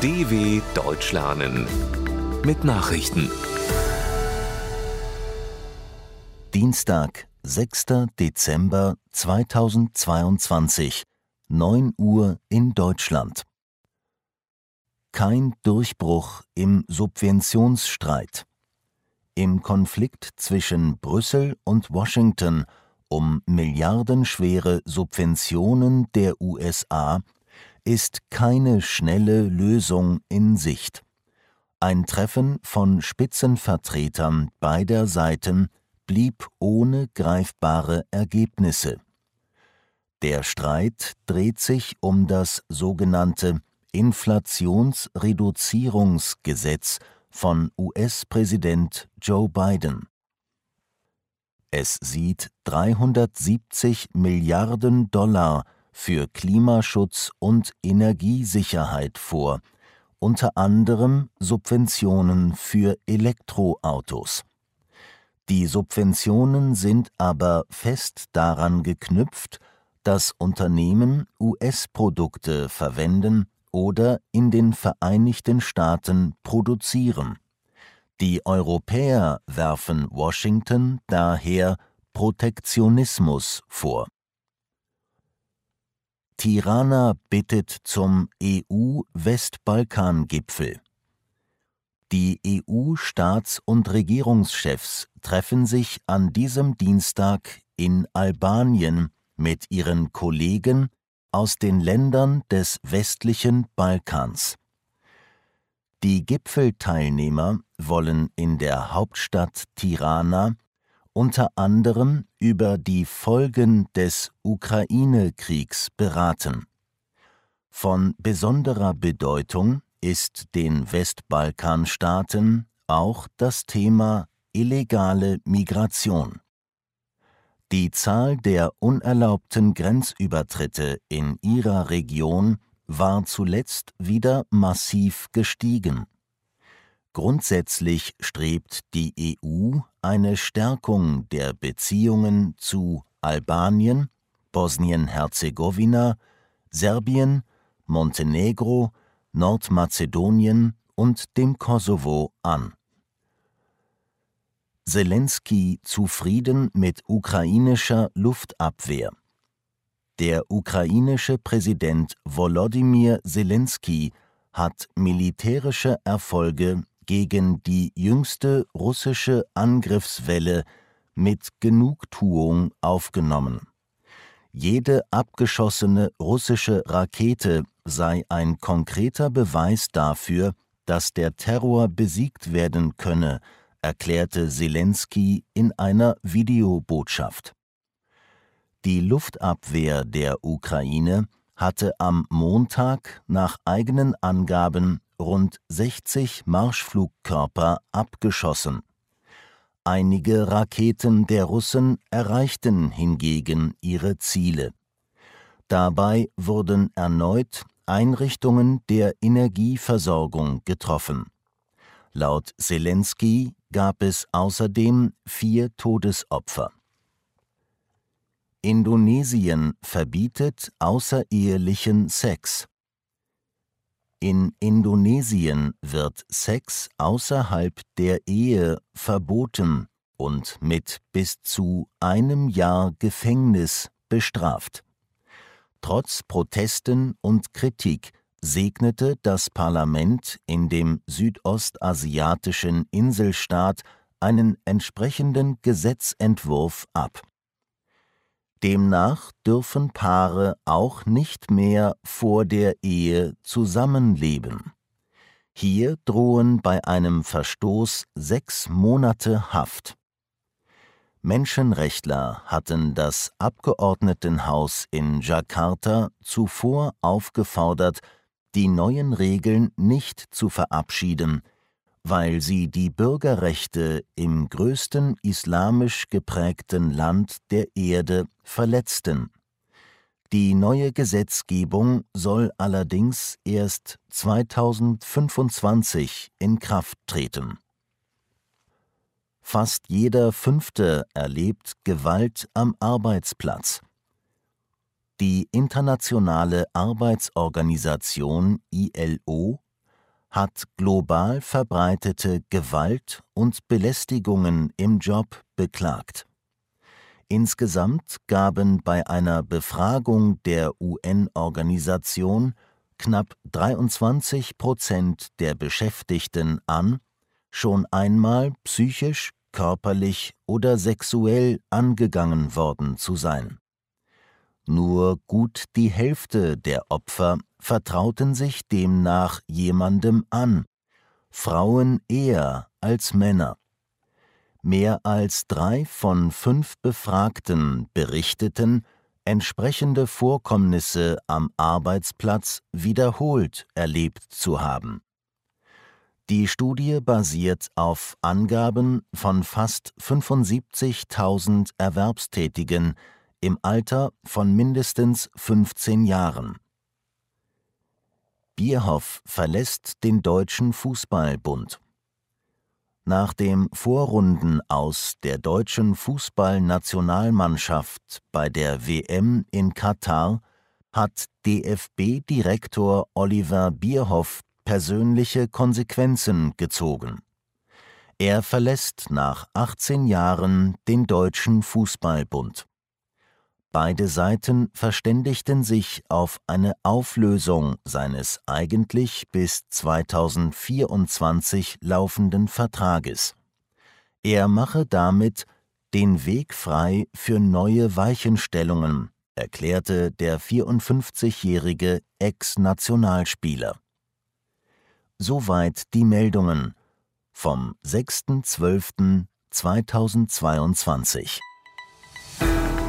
DW Deutsch lernen mit Nachrichten. Dienstag, 6. Dezember 2022, 9 Uhr in Deutschland. Kein Durchbruch im Subventionsstreit. Im Konflikt zwischen Brüssel und Washington um milliardenschwere Subventionen der USA ist keine schnelle Lösung in Sicht. Ein Treffen von Spitzenvertretern beider Seiten blieb ohne greifbare Ergebnisse. Der Streit dreht sich um das sogenannte Inflationsreduzierungsgesetz von US-Präsident Joe Biden. Es sieht 370 Milliarden Dollar für Klimaschutz und Energiesicherheit vor, unter anderem Subventionen für Elektroautos. Die Subventionen sind aber fest daran geknüpft, dass Unternehmen US-Produkte verwenden oder in den Vereinigten Staaten produzieren. Die Europäer werfen Washington daher Protektionismus vor. Tirana bittet zum EU-Westbalkan-Gipfel. Die EU-Staats- und Regierungschefs treffen sich an diesem Dienstag in Albanien mit ihren Kollegen aus den Ländern des westlichen Balkans. Die Gipfelteilnehmer wollen in der Hauptstadt Tirana unter anderem über die Folgen des Ukraine-Kriegs beraten. Von besonderer Bedeutung ist den Westbalkanstaaten auch das Thema illegale Migration. Die Zahl der unerlaubten Grenzübertritte in ihrer Region war zuletzt wieder massiv gestiegen. Grundsätzlich strebt die EU eine Stärkung der Beziehungen zu Albanien, Bosnien-Herzegowina, Serbien, Montenegro, Nordmazedonien und dem Kosovo an. Zelensky zufrieden mit ukrainischer Luftabwehr. Der ukrainische Präsident Volodymyr Zelensky hat militärische Erfolge gegen die jüngste russische Angriffswelle mit Genugtuung aufgenommen. Jede abgeschossene russische Rakete sei ein konkreter Beweis dafür, dass der Terror besiegt werden könne, erklärte Zelensky in einer Videobotschaft. Die Luftabwehr der Ukraine hatte am Montag nach eigenen Angaben rund 60 Marschflugkörper abgeschossen. Einige Raketen der Russen erreichten hingegen ihre Ziele. Dabei wurden erneut Einrichtungen der Energieversorgung getroffen. Laut Zelensky gab es außerdem vier Todesopfer. Indonesien verbietet außerehelichen Sex. In Indonesien wird Sex außerhalb der Ehe verboten und mit bis zu einem Jahr Gefängnis bestraft. Trotz Protesten und Kritik segnete das Parlament in dem südostasiatischen Inselstaat einen entsprechenden Gesetzentwurf ab. Demnach dürfen Paare auch nicht mehr vor der Ehe zusammenleben. Hier drohen bei einem Verstoß sechs Monate Haft. Menschenrechtler hatten das Abgeordnetenhaus in Jakarta zuvor aufgefordert, die neuen Regeln nicht zu verabschieden, weil sie die Bürgerrechte im größten islamisch geprägten Land der Erde verletzten. Die neue Gesetzgebung soll allerdings erst 2025 in Kraft treten. Fast jeder Fünfte erlebt Gewalt am Arbeitsplatz. Die Internationale Arbeitsorganisation ILO hat global verbreitete Gewalt und Belästigungen im Job beklagt. Insgesamt gaben bei einer Befragung der UN-Organisation knapp 23 Prozent der Beschäftigten an, schon einmal psychisch, körperlich oder sexuell angegangen worden zu sein. Nur gut die Hälfte der Opfer vertrauten sich demnach jemandem an, Frauen eher als Männer. Mehr als drei von fünf Befragten berichteten, entsprechende Vorkommnisse am Arbeitsplatz wiederholt erlebt zu haben. Die Studie basiert auf Angaben von fast 75.000 Erwerbstätigen im Alter von mindestens 15 Jahren. Bierhoff verlässt den Deutschen Fußballbund. Nach dem Vorrunden aus der deutschen Fußballnationalmannschaft bei der WM in Katar hat DFB-Direktor Oliver Bierhoff persönliche Konsequenzen gezogen. Er verlässt nach 18 Jahren den Deutschen Fußballbund. Beide Seiten verständigten sich auf eine Auflösung seines eigentlich bis 2024 laufenden Vertrages. Er mache damit den Weg frei für neue Weichenstellungen, erklärte der 54-jährige Ex-Nationalspieler. Soweit die Meldungen vom 6.12.2022